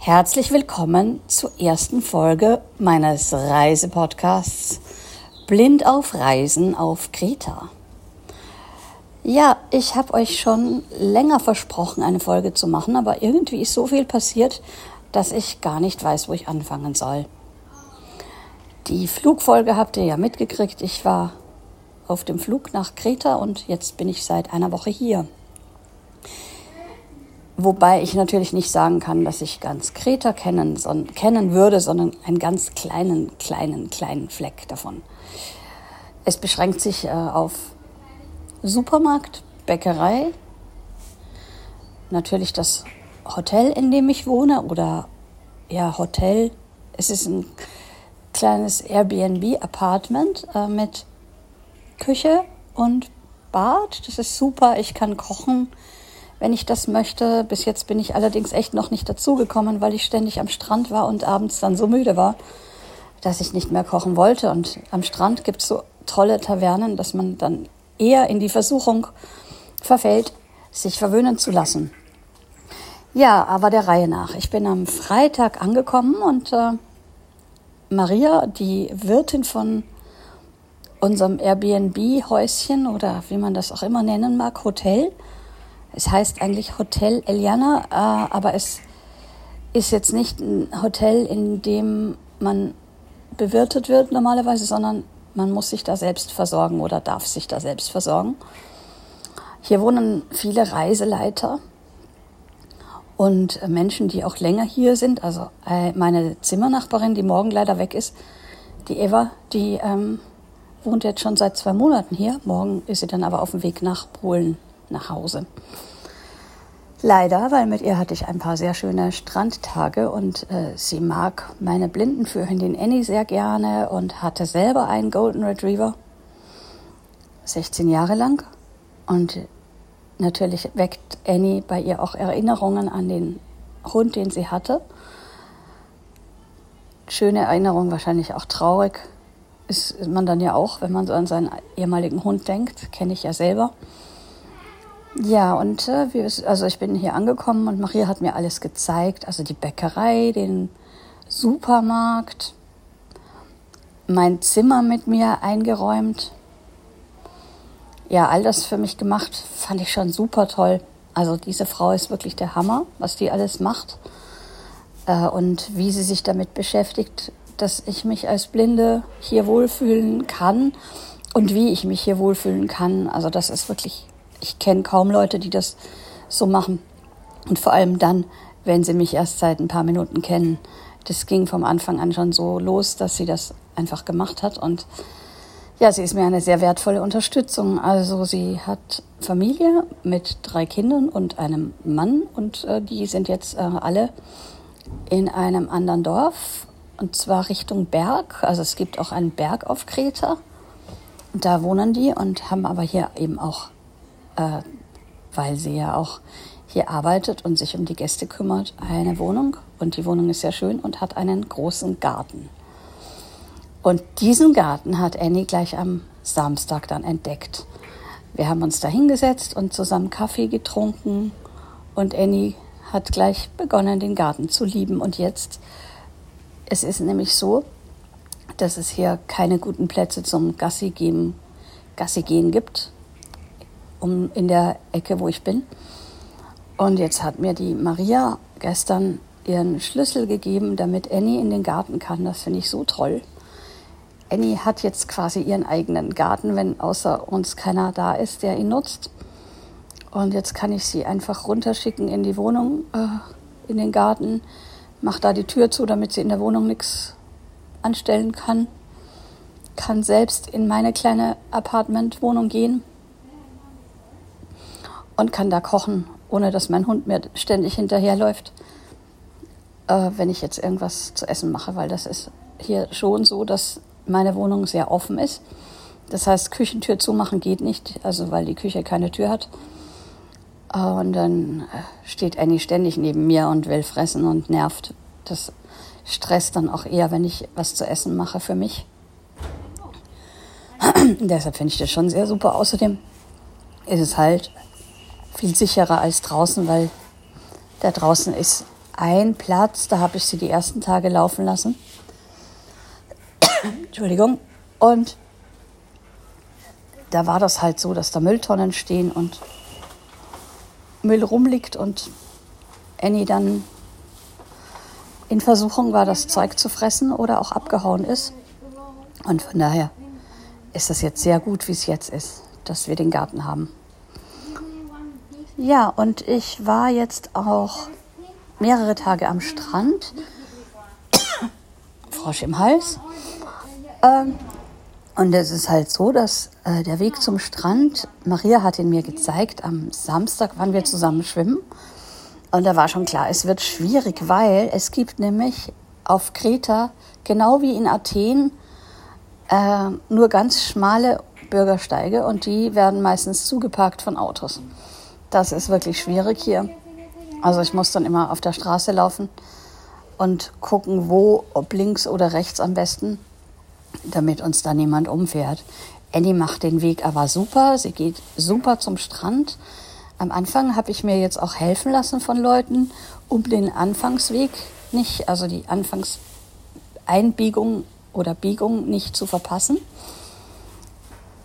Herzlich willkommen zur ersten Folge meines Reisepodcasts Blind auf Reisen auf Kreta. Ja, ich habe euch schon länger versprochen, eine Folge zu machen, aber irgendwie ist so viel passiert, dass ich gar nicht weiß, wo ich anfangen soll. Die Flugfolge habt ihr ja mitgekriegt. Ich war auf dem Flug nach Kreta und jetzt bin ich seit einer Woche hier. Wobei ich natürlich nicht sagen kann, dass ich ganz Kreta kennen, son, kennen würde, sondern einen ganz kleinen, kleinen, kleinen Fleck davon. Es beschränkt sich äh, auf Supermarkt, Bäckerei, natürlich das Hotel, in dem ich wohne oder ja, Hotel. Es ist ein kleines Airbnb-Apartment äh, mit Küche und Bad. Das ist super. Ich kann kochen wenn ich das möchte. Bis jetzt bin ich allerdings echt noch nicht dazugekommen, weil ich ständig am Strand war und abends dann so müde war, dass ich nicht mehr kochen wollte. Und am Strand gibt es so tolle Tavernen, dass man dann eher in die Versuchung verfällt, sich verwöhnen zu lassen. Ja, aber der Reihe nach. Ich bin am Freitag angekommen und äh, Maria, die Wirtin von unserem Airbnb-Häuschen oder wie man das auch immer nennen mag, Hotel, es heißt eigentlich Hotel Eliana, äh, aber es ist jetzt nicht ein Hotel, in dem man bewirtet wird normalerweise, sondern man muss sich da selbst versorgen oder darf sich da selbst versorgen. Hier wohnen viele Reiseleiter und Menschen, die auch länger hier sind. Also äh, meine Zimmernachbarin, die morgen leider weg ist, die Eva, die ähm, wohnt jetzt schon seit zwei Monaten hier. Morgen ist sie dann aber auf dem Weg nach Polen nach Hause. Leider, weil mit ihr hatte ich ein paar sehr schöne Strandtage und äh, sie mag meine Blindenführerin Annie sehr gerne und hatte selber einen Golden Retriever, 16 Jahre lang. Und natürlich weckt Annie bei ihr auch Erinnerungen an den Hund, den sie hatte. Schöne Erinnerung, wahrscheinlich auch traurig. Ist man dann ja auch, wenn man so an seinen ehemaligen Hund denkt, kenne ich ja selber. Ja, und äh, wir, also ich bin hier angekommen und Maria hat mir alles gezeigt. Also die Bäckerei, den Supermarkt, mein Zimmer mit mir eingeräumt. Ja, all das für mich gemacht, fand ich schon super toll. Also diese Frau ist wirklich der Hammer, was die alles macht äh, und wie sie sich damit beschäftigt, dass ich mich als Blinde hier wohlfühlen kann und wie ich mich hier wohlfühlen kann. Also das ist wirklich ich kenne kaum Leute, die das so machen. Und vor allem dann, wenn sie mich erst seit ein paar Minuten kennen. Das ging vom Anfang an schon so los, dass sie das einfach gemacht hat. Und ja, sie ist mir eine sehr wertvolle Unterstützung. Also sie hat Familie mit drei Kindern und einem Mann und äh, die sind jetzt äh, alle in einem anderen Dorf und zwar Richtung Berg. Also es gibt auch einen Berg auf Kreta. Da wohnen die und haben aber hier eben auch äh, weil sie ja auch hier arbeitet und sich um die Gäste kümmert, eine Wohnung. Und die Wohnung ist sehr schön und hat einen großen Garten. Und diesen Garten hat Annie gleich am Samstag dann entdeckt. Wir haben uns da hingesetzt und zusammen Kaffee getrunken und Annie hat gleich begonnen, den Garten zu lieben. Und jetzt, es ist nämlich so, dass es hier keine guten Plätze zum Gassi gehen, Gassi gehen gibt um in der Ecke, wo ich bin. Und jetzt hat mir die Maria gestern ihren Schlüssel gegeben, damit Annie in den Garten kann. Das finde ich so toll. Annie hat jetzt quasi ihren eigenen Garten, wenn außer uns keiner da ist, der ihn nutzt. Und jetzt kann ich sie einfach runterschicken in die Wohnung, äh, in den Garten, mache da die Tür zu, damit sie in der Wohnung nichts anstellen kann. Kann selbst in meine kleine Apartmentwohnung gehen und kann da kochen, ohne dass mein Hund mir ständig hinterherläuft, äh, wenn ich jetzt irgendwas zu essen mache, weil das ist hier schon so, dass meine Wohnung sehr offen ist. Das heißt, Küchentür zumachen geht nicht, also weil die Küche keine Tür hat. Und dann äh, steht Annie ständig neben mir und will fressen und nervt. Das stresst dann auch eher, wenn ich was zu essen mache für mich. Deshalb finde ich das schon sehr super. Außerdem ist es halt viel sicherer als draußen, weil da draußen ist ein Platz, da habe ich sie die ersten Tage laufen lassen. Entschuldigung. Und da war das halt so, dass da Mülltonnen stehen und Müll rumliegt und Annie dann in Versuchung war, das Zeug zu fressen oder auch abgehauen ist. Und von daher ist es jetzt sehr gut, wie es jetzt ist, dass wir den Garten haben. Ja, und ich war jetzt auch mehrere Tage am Strand. Frosch im Hals. Ähm, und es ist halt so, dass äh, der Weg zum Strand, Maria hat ihn mir gezeigt, am Samstag wann wir zusammen schwimmen. Und da war schon klar, es wird schwierig, weil es gibt nämlich auf Kreta, genau wie in Athen, äh, nur ganz schmale Bürgersteige und die werden meistens zugeparkt von Autos. Das ist wirklich schwierig hier. Also ich muss dann immer auf der Straße laufen und gucken, wo, ob links oder rechts am besten, damit uns da niemand umfährt. Annie macht den Weg aber super. Sie geht super zum Strand. Am Anfang habe ich mir jetzt auch helfen lassen von Leuten, um den Anfangsweg nicht, also die Anfangseinbiegung oder Biegung nicht zu verpassen.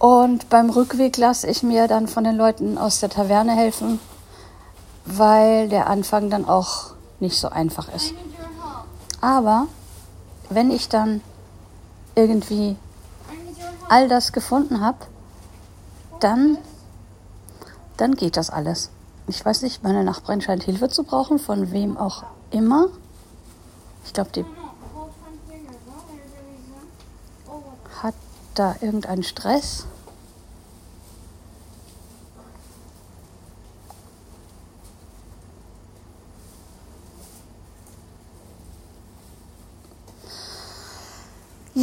Und beim Rückweg lasse ich mir dann von den Leuten aus der Taverne helfen, weil der Anfang dann auch nicht so einfach ist. Aber wenn ich dann irgendwie all das gefunden habe, dann, dann geht das alles. Ich weiß nicht, meine Nachbarin scheint Hilfe zu brauchen, von wem auch immer. Ich glaube, die hat da irgendeinen Stress.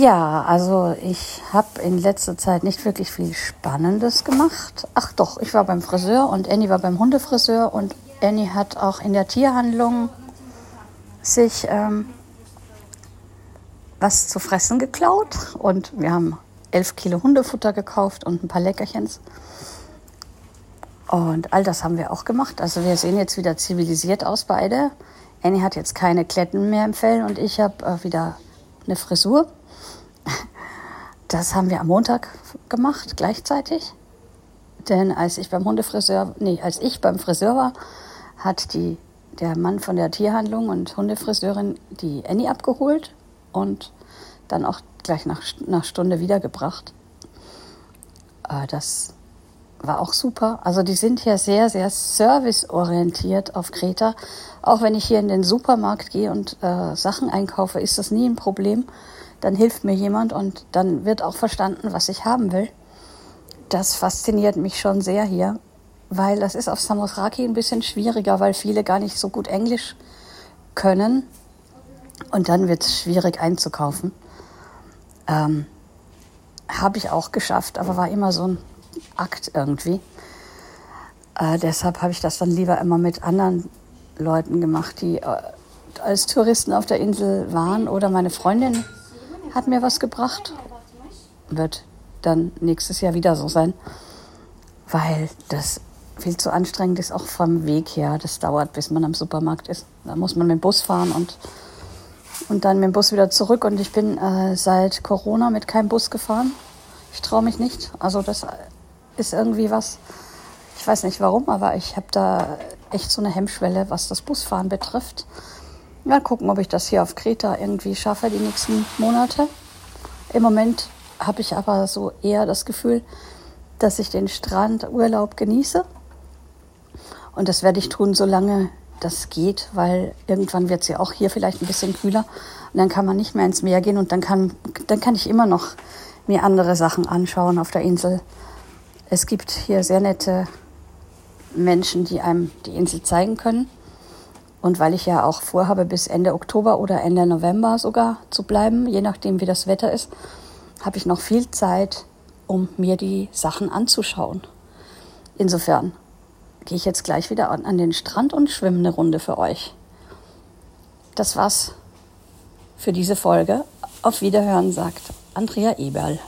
Ja, also ich habe in letzter Zeit nicht wirklich viel Spannendes gemacht. Ach doch, ich war beim Friseur und Annie war beim Hundefriseur und Annie hat auch in der Tierhandlung sich ähm, was zu fressen geklaut und wir haben elf Kilo Hundefutter gekauft und ein paar Leckerchens. Und all das haben wir auch gemacht. Also wir sehen jetzt wieder zivilisiert aus beide. Annie hat jetzt keine Kletten mehr im Fell und ich habe äh, wieder eine Frisur. Das haben wir am Montag gemacht, gleichzeitig. Denn als ich beim Hundefriseur, nee, als ich beim Friseur war, hat die, der Mann von der Tierhandlung und Hundefriseurin die Annie abgeholt und dann auch gleich nach einer Stunde wiedergebracht. Äh, das war auch super. Also die sind hier sehr, sehr serviceorientiert auf Kreta. Auch wenn ich hier in den Supermarkt gehe und äh, Sachen einkaufe, ist das nie ein Problem dann hilft mir jemand und dann wird auch verstanden, was ich haben will. Das fasziniert mich schon sehr hier, weil das ist auf Samosraki ein bisschen schwieriger, weil viele gar nicht so gut Englisch können und dann wird es schwierig einzukaufen. Ähm, Habe ich auch geschafft, aber war immer so ein Akt irgendwie. Äh, deshalb habe ich das dann lieber immer mit anderen Leuten gemacht, die äh, als Touristen auf der Insel waren oder meine Freundin hat mir was gebracht. Wird dann nächstes Jahr wieder so sein, weil das viel zu anstrengend ist, auch vom Weg her. Das dauert, bis man am Supermarkt ist. Da muss man mit dem Bus fahren und, und dann mit dem Bus wieder zurück. Und ich bin äh, seit Corona mit keinem Bus gefahren. Ich traue mich nicht. Also das ist irgendwie was, ich weiß nicht warum, aber ich habe da echt so eine Hemmschwelle, was das Busfahren betrifft. Mal gucken, ob ich das hier auf Kreta irgendwie schaffe die nächsten Monate. Im Moment habe ich aber so eher das Gefühl, dass ich den Strandurlaub genieße. Und das werde ich tun, solange das geht, weil irgendwann wird es ja auch hier vielleicht ein bisschen kühler. Und dann kann man nicht mehr ins Meer gehen und dann kann, dann kann ich immer noch mir andere Sachen anschauen auf der Insel. Es gibt hier sehr nette Menschen, die einem die Insel zeigen können. Und weil ich ja auch vorhabe, bis Ende Oktober oder Ende November sogar zu bleiben, je nachdem wie das Wetter ist, habe ich noch viel Zeit, um mir die Sachen anzuschauen. Insofern gehe ich jetzt gleich wieder an, den Strand und schwimme eine Runde für euch. Das war's für diese Folge. Auf Wiederhören sagt Andrea Eberl.